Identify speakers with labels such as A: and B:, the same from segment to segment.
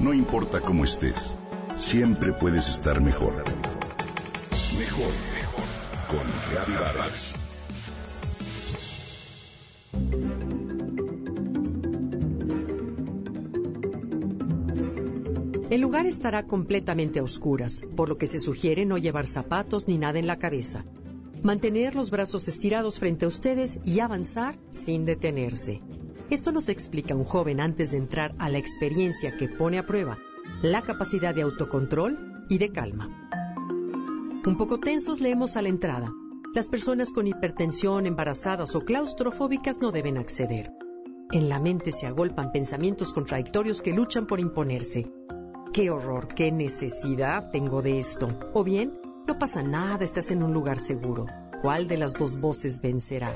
A: No importa cómo estés, siempre puedes estar mejor. Mejor, mejor. Con Reavivadas.
B: El lugar estará completamente a oscuras, por lo que se sugiere no llevar zapatos ni nada en la cabeza. Mantener los brazos estirados frente a ustedes y avanzar sin detenerse. Esto nos explica un joven antes de entrar a la experiencia que pone a prueba la capacidad de autocontrol y de calma. Un poco tensos leemos a la entrada. Las personas con hipertensión, embarazadas o claustrofóbicas no deben acceder. En la mente se agolpan pensamientos contradictorios que luchan por imponerse. ¡Qué horror! ¡Qué necesidad tengo de esto! O bien, no pasa nada, estás en un lugar seguro. ¿Cuál de las dos voces vencerá?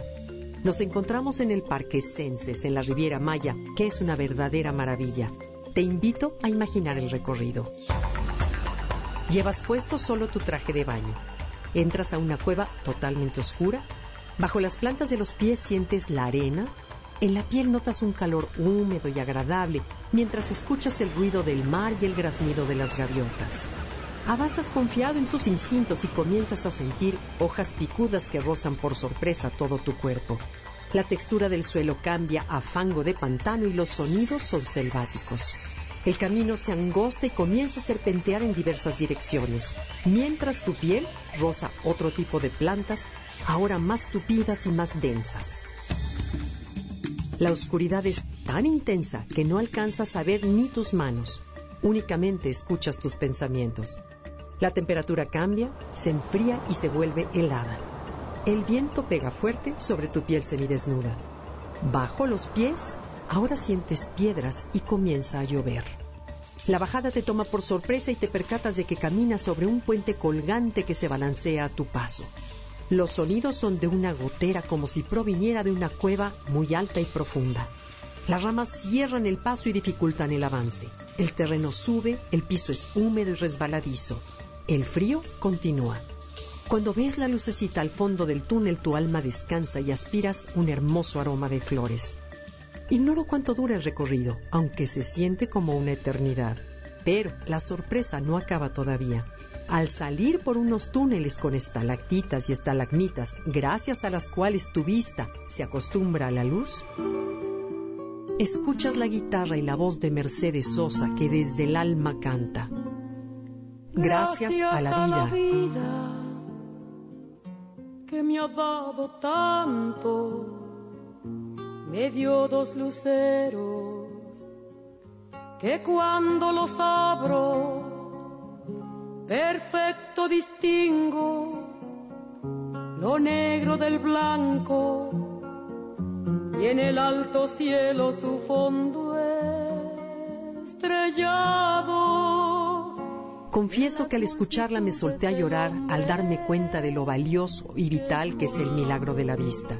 B: Nos encontramos en el Parque Senses, en la Riviera Maya, que es una verdadera maravilla. Te invito a imaginar el recorrido. Llevas puesto solo tu traje de baño. Entras a una cueva totalmente oscura. Bajo las plantas de los pies sientes la arena, en la piel notas un calor húmedo y agradable mientras escuchas el ruido del mar y el graznido de las gaviotas. Avanzas confiado en tus instintos y comienzas a sentir hojas picudas que rozan por sorpresa todo tu cuerpo. La textura del suelo cambia a fango de pantano y los sonidos son selváticos. El camino se angosta y comienza a serpentear en diversas direcciones, mientras tu piel roza otro tipo de plantas, ahora más tupidas y más densas. La oscuridad es tan intensa que no alcanzas a ver ni tus manos, únicamente escuchas tus pensamientos. La temperatura cambia, se enfría y se vuelve helada. El viento pega fuerte sobre tu piel semidesnuda. Bajo los pies, ahora sientes piedras y comienza a llover. La bajada te toma por sorpresa y te percatas de que caminas sobre un puente colgante que se balancea a tu paso. Los sonidos son de una gotera como si proviniera de una cueva muy alta y profunda. Las ramas cierran el paso y dificultan el avance. El terreno sube, el piso es húmedo y resbaladizo. El frío continúa. Cuando ves la lucecita al fondo del túnel, tu alma descansa y aspiras un hermoso aroma de flores. Ignoro cuánto dura el recorrido, aunque se siente como una eternidad. Pero la sorpresa no acaba todavía. Al salir por unos túneles con estalactitas y estalagmitas, gracias a las cuales tu vista se acostumbra a la luz, escuchas la guitarra y la voz de Mercedes Sosa que desde el alma canta. Gracias, a, la vida,
C: que me ha dado tanto, me dio dos luceros que cuando los abro perfecto distingo lo negro del blanco y en el alto cielo su fondo estrellado.
B: Confieso que al escucharla me solté a llorar al darme cuenta de lo valioso y vital que es el milagro de la vista.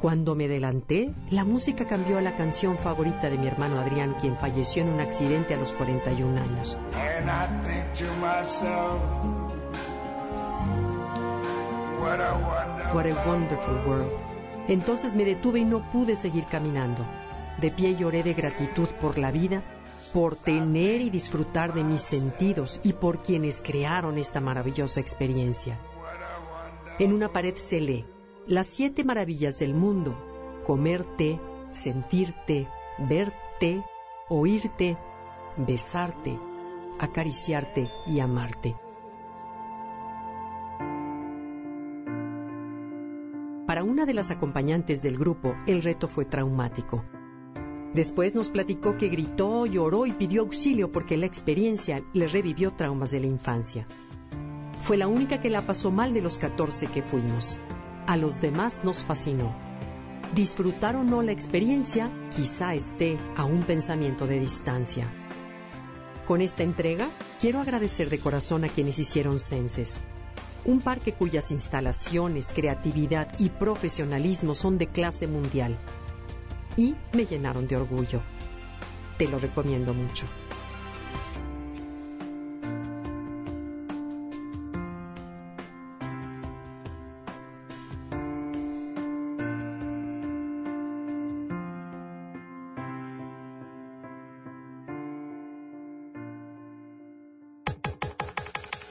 B: Cuando me adelanté, la música cambió a la canción favorita de mi hermano Adrián, quien falleció en un accidente a los 41 años. what a wonderful world. Entonces me detuve y no pude seguir caminando. De pie lloré de gratitud por la vida, por tener y disfrutar de mis sentidos y por quienes crearon esta maravillosa experiencia. En una pared se lee, las siete maravillas del mundo, comerte, sentirte, verte, oírte, besarte, acariciarte y amarte. Una de las acompañantes del grupo, el reto fue traumático. Después nos platicó que gritó, lloró y pidió auxilio porque la experiencia le revivió traumas de la infancia. Fue la única que la pasó mal de los 14 que fuimos a los demás nos fascinó. Disfrutar o no la experiencia, quizá esté a un pensamiento de distancia. Con esta entrega, quiero agradecer de corazón a quienes hicieron Senses, un parque cuyas instalaciones, creatividad y profesionalismo son de clase mundial. Y me llenaron de orgullo. Te lo recomiendo mucho.